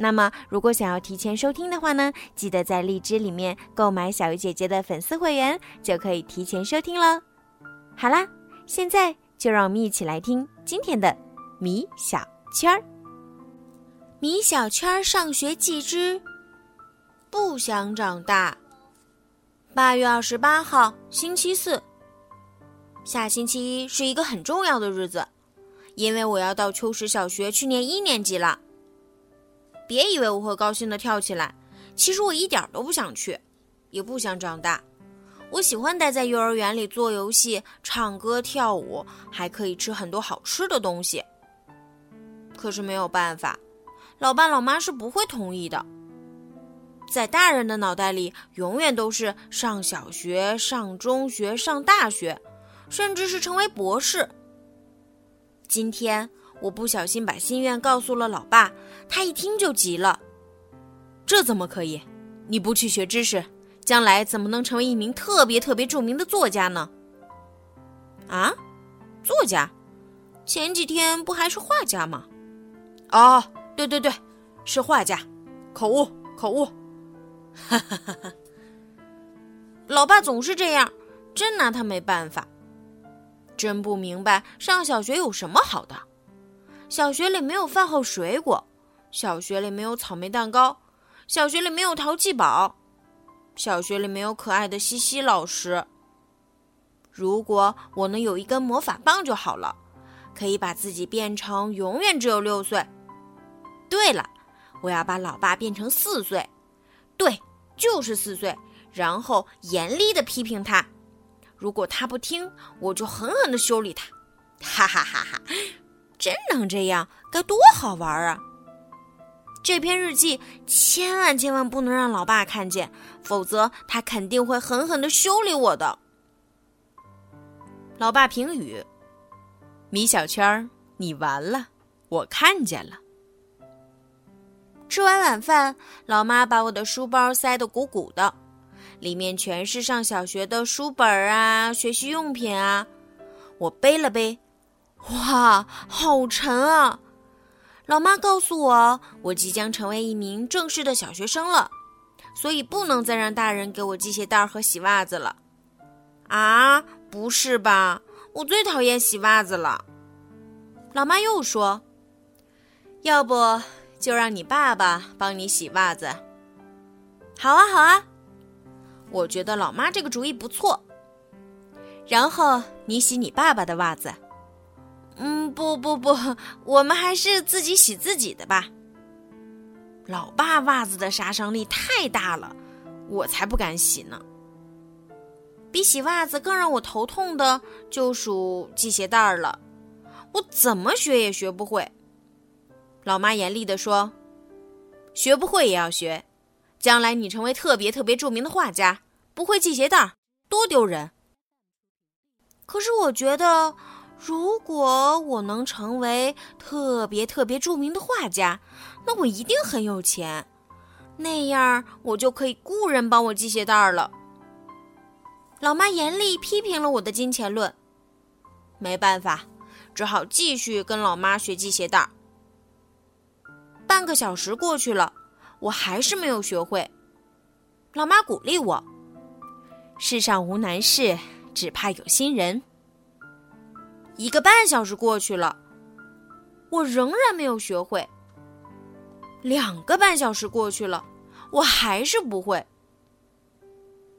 那么，如果想要提前收听的话呢，记得在荔枝里面购买小鱼姐姐的粉丝会员，就可以提前收听了。好啦，现在就让我们一起来听今天的米小圈儿。米小圈儿上学记之不想长大。八月二十八号，星期四。下星期一是一个很重要的日子，因为我要到秋实小学去念一年级了。别以为我会高兴的跳起来，其实我一点都不想去，也不想长大。我喜欢待在幼儿园里做游戏、唱歌、跳舞，还可以吃很多好吃的东西。可是没有办法，老爸老妈是不会同意的。在大人的脑袋里，永远都是上小学、上中学、上大学，甚至是成为博士。今天。我不小心把心愿告诉了老爸，他一听就急了。这怎么可以？你不去学知识，将来怎么能成为一名特别特别著名的作家呢？啊，作家？前几天不还是画家吗？哦，对对对，是画家，口误口误。哈哈哈哈！老爸总是这样，真拿他没办法。真不明白上小学有什么好的。小学里没有饭后水果，小学里没有草莓蛋糕，小学里没有淘气堡，小学里没有可爱的西西老师。如果我能有一根魔法棒就好了，可以把自己变成永远只有六岁。对了，我要把老爸变成四岁，对，就是四岁，然后严厉的批评他。如果他不听，我就狠狠的修理他。哈哈哈哈！真能这样，该多好玩啊！这篇日记千万千万不能让老爸看见，否则他肯定会狠狠的修理我的。老爸评语：米小圈，你完了，我看见了。吃完晚饭，老妈把我的书包塞得鼓鼓的，里面全是上小学的书本啊、学习用品啊。我背了背。哇，好沉啊！老妈告诉我，我即将成为一名正式的小学生了，所以不能再让大人给我系鞋带和洗袜子了。啊，不是吧？我最讨厌洗袜子了。老妈又说：“要不就让你爸爸帮你洗袜子。”好啊，好啊，我觉得老妈这个主意不错。然后你洗你爸爸的袜子。嗯，不不不，我们还是自己洗自己的吧。老爸袜子的杀伤力太大了，我才不敢洗呢。比洗袜子更让我头痛的就属系鞋带了，我怎么学也学不会。老妈严厉地说：“学不会也要学，将来你成为特别特别著名的画家，不会系鞋带多丢人。”可是我觉得。如果我能成为特别特别著名的画家，那我一定很有钱，那样我就可以雇人帮我系鞋带了。老妈严厉批评了我的金钱论，没办法，只好继续跟老妈学系鞋带。半个小时过去了，我还是没有学会。老妈鼓励我：“世上无难事，只怕有心人。”一个半小时过去了，我仍然没有学会。两个半小时过去了，我还是不会。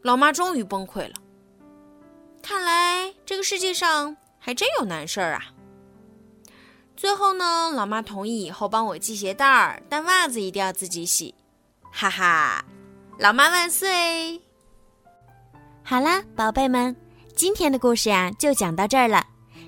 老妈终于崩溃了。看来这个世界上还真有难事儿啊！最后呢，老妈同意以后帮我系鞋带儿，但袜子一定要自己洗。哈哈，老妈万岁！好啦，宝贝们，今天的故事呀，就讲到这儿了。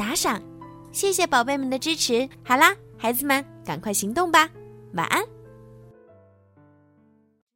打赏，谢谢宝贝们的支持。好啦，孩子们，赶快行动吧，晚安。